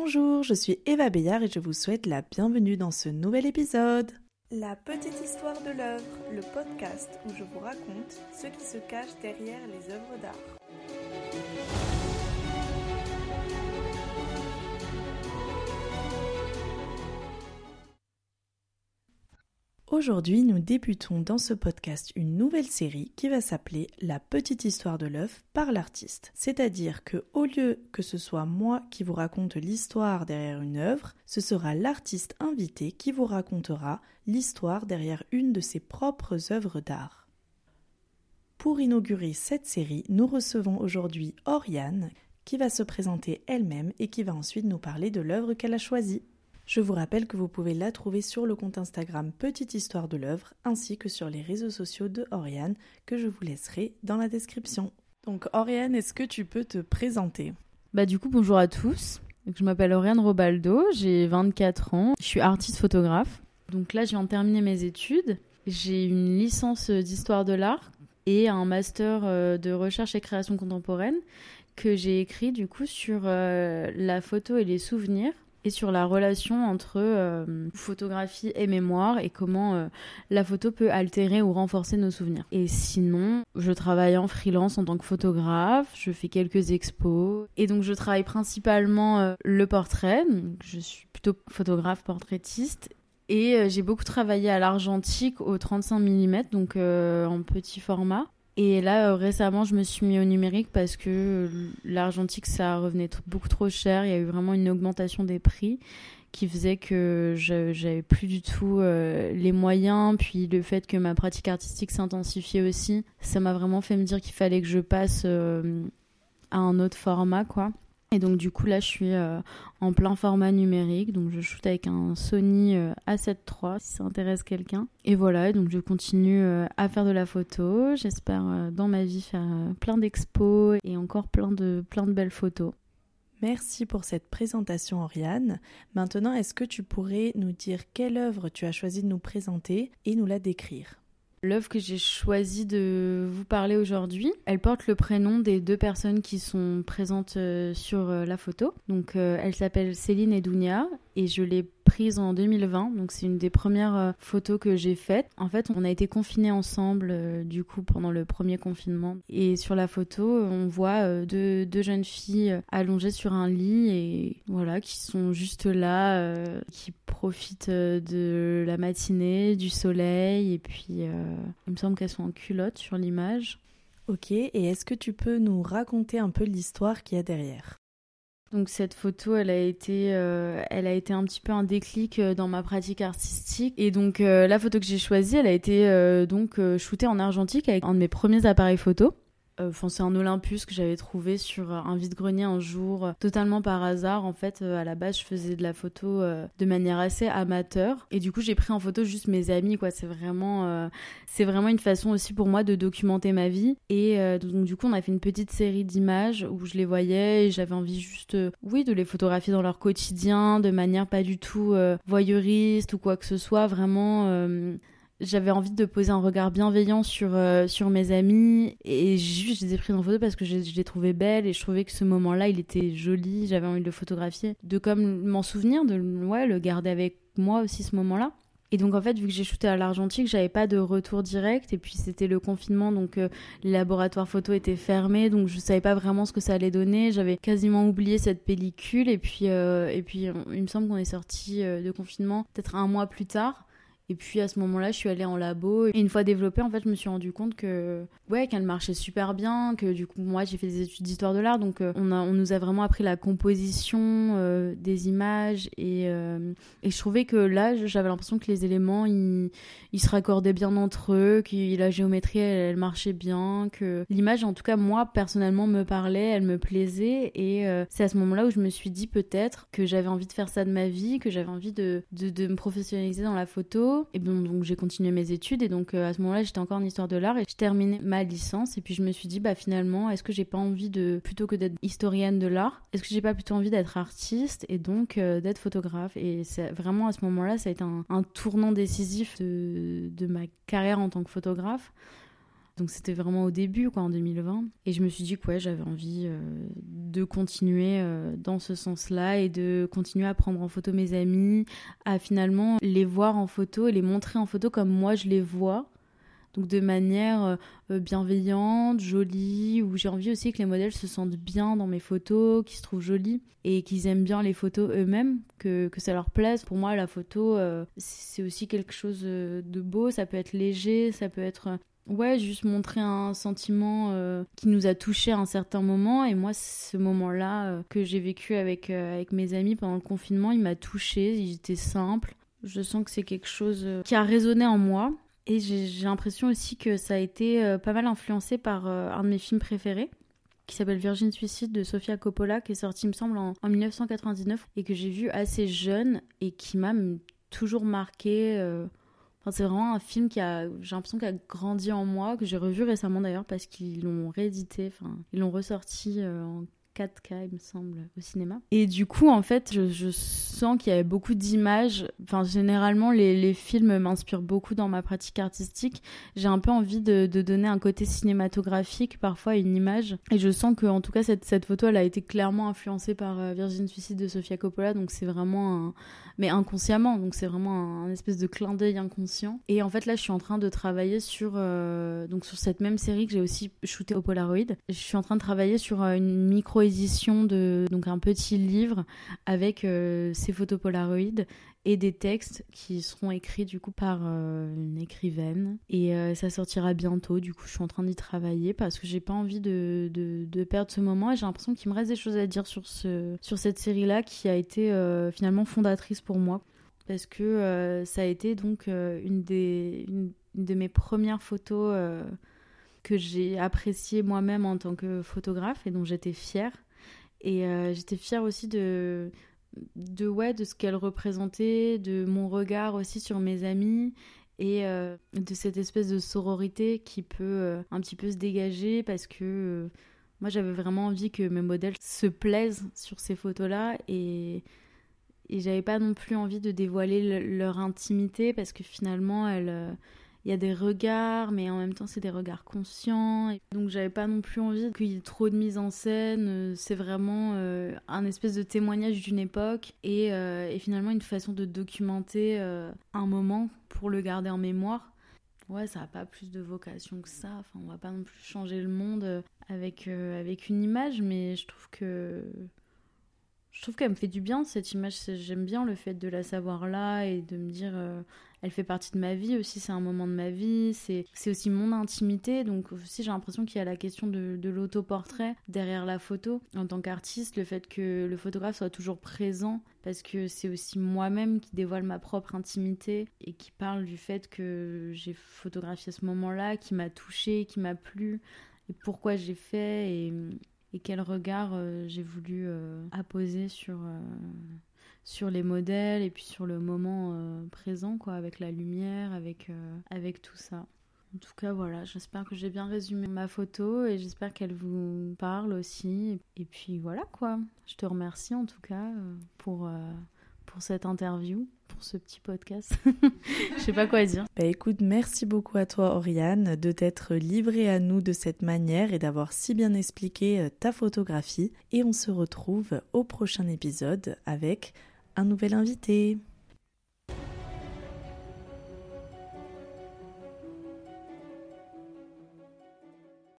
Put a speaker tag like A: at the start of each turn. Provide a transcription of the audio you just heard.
A: Bonjour, je suis Eva Bayard et je vous souhaite la bienvenue dans ce nouvel épisode.
B: La petite histoire de l'œuvre, le podcast où je vous raconte ce qui se cache derrière les œuvres d'art.
A: Aujourd'hui, nous débutons dans ce podcast une nouvelle série qui va s'appeler La petite histoire de l'œuf par l'artiste. C'est-à-dire que au lieu que ce soit moi qui vous raconte l'histoire derrière une œuvre, ce sera l'artiste invité qui vous racontera l'histoire derrière une de ses propres œuvres d'art. Pour inaugurer cette série, nous recevons aujourd'hui Oriane qui va se présenter elle-même et qui va ensuite nous parler de l'œuvre qu'elle a choisie. Je vous rappelle que vous pouvez la trouver sur le compte Instagram Petite Histoire de l'œuvre ainsi que sur les réseaux sociaux de Oriane que je vous laisserai dans la description. Donc Oriane, est-ce que tu peux te présenter?
C: Bah du coup bonjour à tous. Je m'appelle Oriane Robaldo, j'ai 24 ans, je suis artiste photographe. Donc là je viens de terminer mes études. J'ai une licence d'histoire de l'art et un master euh, de recherche et création contemporaine que j'ai écrit du coup sur euh, la photo et les souvenirs sur la relation entre euh, photographie et mémoire et comment euh, la photo peut altérer ou renforcer nos souvenirs. Et sinon, je travaille en freelance en tant que photographe, je fais quelques expos et donc je travaille principalement euh, le portrait, je suis plutôt photographe portraitiste et j'ai beaucoup travaillé à l'argentique au 35 mm, donc en petit format. Et là, euh, récemment, je me suis mis au numérique parce que euh, l'argentique, ça revenait beaucoup trop cher. Il y a eu vraiment une augmentation des prix qui faisait que j'avais plus du tout euh, les moyens. Puis le fait que ma pratique artistique s'intensifiait aussi, ça m'a vraiment fait me dire qu'il fallait que je passe à un autre format, quoi. Et donc du coup là je suis euh, en plein format numérique, donc je shoot avec un Sony euh, A7 III si ça intéresse quelqu'un. Et voilà, donc je continue euh, à faire de la photo, j'espère dans ma vie faire plein d'expos et encore plein de, plein de belles photos.
A: Merci pour cette présentation Oriane. Maintenant est-ce que tu pourrais nous dire quelle œuvre tu as choisi de nous présenter et nous la décrire?
C: L'œuvre que j'ai choisi de vous parler aujourd'hui, elle porte le prénom des deux personnes qui sont présentes euh, sur euh, la photo. Donc, euh, elle s'appelle Céline et Dounia et je l'ai prise en 2020. Donc, c'est une des premières photos que j'ai faites. En fait, on a été confinés ensemble, du coup, pendant le premier confinement. Et sur la photo, on voit deux, jeunes filles allongées sur un lit et voilà, qui sont juste là, profitent de la matinée, du soleil et puis euh, il me semble qu'elles sont en culotte sur l'image.
A: Ok, et est-ce que tu peux nous raconter un peu l'histoire qu'il y a derrière?
C: Donc cette photo, elle a été, euh, elle a été un petit peu un déclic euh, dans ma pratique artistique. Et donc la photo que j'ai choisie, elle a été donc shootée en argentique avec un de mes premiers appareils photo. Euh, enfin, c'est un Olympus que j'avais trouvé sur un vide-grenier un jour, euh, totalement par hasard. En fait, euh, à la base, je faisais de la photo de manière assez amateur. Et du coup, j'ai pris en photo juste mes amis. C'est vraiment, c'est vraiment une façon aussi pour moi de documenter ma vie. Et donc, du coup, on a fait une petite série d'images où je les voyais et j'avais envie juste, oui, de les photographier dans leur quotidien, de manière pas du tout voyeuriste ou quoi que ce soit. Vraiment j'avais envie de poser un regard bienveillant sur, euh, sur mes amis et juste je les ai prises en photo parce que je, les trouvais belles et je trouvais que ce moment-là il était joli, j'avais envie de le photographier, de comme m'en souvenir, de ouais, le garder avec moi aussi ce moment-là. Et donc en fait, vu que j'ai shooté à l'argentique, j'avais pas de retour direct et puis c'était le confinement donc euh, les laboratoires photo étaient fermés donc je savais pas vraiment ce que ça allait donner. J'avais quasiment oublié cette pellicule et puis euh, et puis il me semble qu'on est sorti de confinement peut-être un mois plus tard. Et puis à ce moment-là, je suis allée en labo. Et une fois développée, en fait, je me suis rendu compte que, ouais, qu'elle marchait super bien. Que du coup, moi, j'ai fait des études d'histoire de l'art. Donc, euh, on, a, on nous a vraiment appris la composition euh, des images. Et, euh, et je trouvais que là, j'avais l'impression que les éléments, ils, ils se raccordaient bien entre eux. Que la géométrie, elle, elle marchait bien. Que l'image, en tout cas, moi, personnellement, me parlait, elle me plaisait. Et c'est à ce moment-là où je me suis dit peut-être que j'avais envie de faire ça de ma vie, que j'avais envie de, de, de me professionnaliser dans la photo et donc j'ai continué mes études et donc euh, à ce moment-là, j'étais encore en histoire de l'art et je terminais ma licence et puis je me suis dit bah finalement, est-ce que j'ai pas envie de plutôt que d'être historienne de l'art, est-ce que j'ai pas plutôt envie d'être artiste et donc euh, d'être photographe? Et c'est vraiment à ce moment-là, ça a été un, tournant décisif de ma carrière en tant que photographe Donc c'était vraiment au début, quoi, en 2020. Et je me suis dit que ouais, j'avais envie euh, de continuer euh, dans ce sens-là et de continuer à prendre en photo mes amis, à finalement les voir en photo et les montrer en photo comme moi je les vois. Donc de manière euh, bienveillante, jolie, où j'ai envie aussi que les modèles se sentent bien dans mes photos, qu'ils se trouvent jolis et qu'ils aiment bien les photos eux-mêmes, que, que ça leur plaise. Pour moi, la photo, c'est aussi quelque chose de beau, ça peut être léger, ça peut être Ouais, juste montrer un sentiment euh, qui nous a touché à un certain moment. Et moi, ce moment-là euh, que j'ai vécu avec, euh, avec mes amis pendant le confinement, il m'a touché. Il était simple. Je sens que c'est quelque chose qui a résonné en moi. Et j'ai l'impression aussi que ça a été pas mal influencé par un de mes films préférés qui s'appelle Virgin Suicide de Sofia Coppola, qui est sorti, il me semble, en, en 1999 et que j'ai vu assez jeune et qui m'a toujours marqué c'est vraiment un film qui a, j'ai l'impression, qu'il a grandi en moi, que j'ai revu récemment d'ailleurs parce qu'ils l'ont réédité, enfin, ils l'ont ressorti euh, en 4K, il me semble, au cinéma. Et du coup, en fait, je, sens qu'il y avait beaucoup d'images. Enfin, généralement, les, films m'inspirent beaucoup dans ma pratique artistique. J'ai un peu envie de, donner un côté cinématographique, parfois, à une image. Et je sens que, en tout cas, cette, photo, elle a été clairement influencée par euh, Virgin Suicide de Sofia Coppola. Donc, c'est vraiment un... Mais inconsciemment. Donc, c'est vraiment un, espèce de clin d'œil inconscient. Et en fait, là, je suis en train de travailler sur, euh, donc, sur cette même série que j'ai aussi shooté au Polaroid. Je suis en train de travailler sur euh, une micro édition de donc un petit livre avec euh, ces photos Polaroid et des textes qui seront écrits du coup par euh, une écrivaine. Et euh, ça sortira bientôt. Du coup je suis en train d'y travailler parce que j'ai pas envie de, de, perdre ce moment. Et j'ai l'impression qu'il me reste des choses à dire sur ce sur cette série là qui a été finalement fondatrice pour moi. Parce que ça a été donc une des une, de mes premières photos que j'ai apprécié moi-même en tant que photographe et dont j'étais fière. Et euh, j'étais fière aussi de, de, ouais, de ce qu'elle représentait, de mon regard aussi sur mes amis et euh, de cette espèce de sororité qui peut euh, un petit peu se dégager parce que moi j'avais vraiment envie que mes modèles se plaisent sur ces photos-là et, et j'avais pas non plus envie de dévoiler leur intimité parce que finalement elles il y a des regards, mais en même temps c'est des regards conscients. Donc j'avais pas non plus envie qu'il y ait trop de mise en scène. C'est vraiment euh, un espèce de témoignage d'une époque et, euh, et, finalement une façon de documenter euh, un moment pour le garder en mémoire. Ouais, ça n'a pas plus de vocation que ça. Enfin, on va pas non plus changer le monde avec, avec une image, mais je trouve que je trouve qu'elle me fait du bien cette image. J'aime bien le fait de la savoir là et de me dire elle fait partie de ma vie aussi, c'est un moment de ma vie, c'est aussi mon intimité. Donc aussi j'ai l'impression qu'il y a la question de, de l'autoportrait derrière la photo. En tant qu'artiste, le fait que le photographe soit toujours présent, parce que c'est aussi moi-même qui dévoile ma propre intimité et qui parle du fait que j'ai photographié ce moment-là, qui m'a touché, qui m'a plu, et pourquoi j'ai fait, et, et quel regard euh, j'ai voulu euh, apposer sur... Euh, sur les modèles et puis sur le moment présent, quoi, avec la lumière, avec, avec tout ça. En tout cas, voilà, j'espère que j'ai bien résumé ma photo et j'espère qu'elle vous parle aussi. Et puis voilà, quoi. Je te remercie en tout cas pour, pour cette interview, pour ce petit podcast. Je sais pas quoi dire.
A: Bah écoute, merci beaucoup à toi, Oriane, de t'être livrée à nous de cette manière et d'avoir si bien expliqué ta photographie. Et on se retrouve au prochain épisode avec un nouvel invité.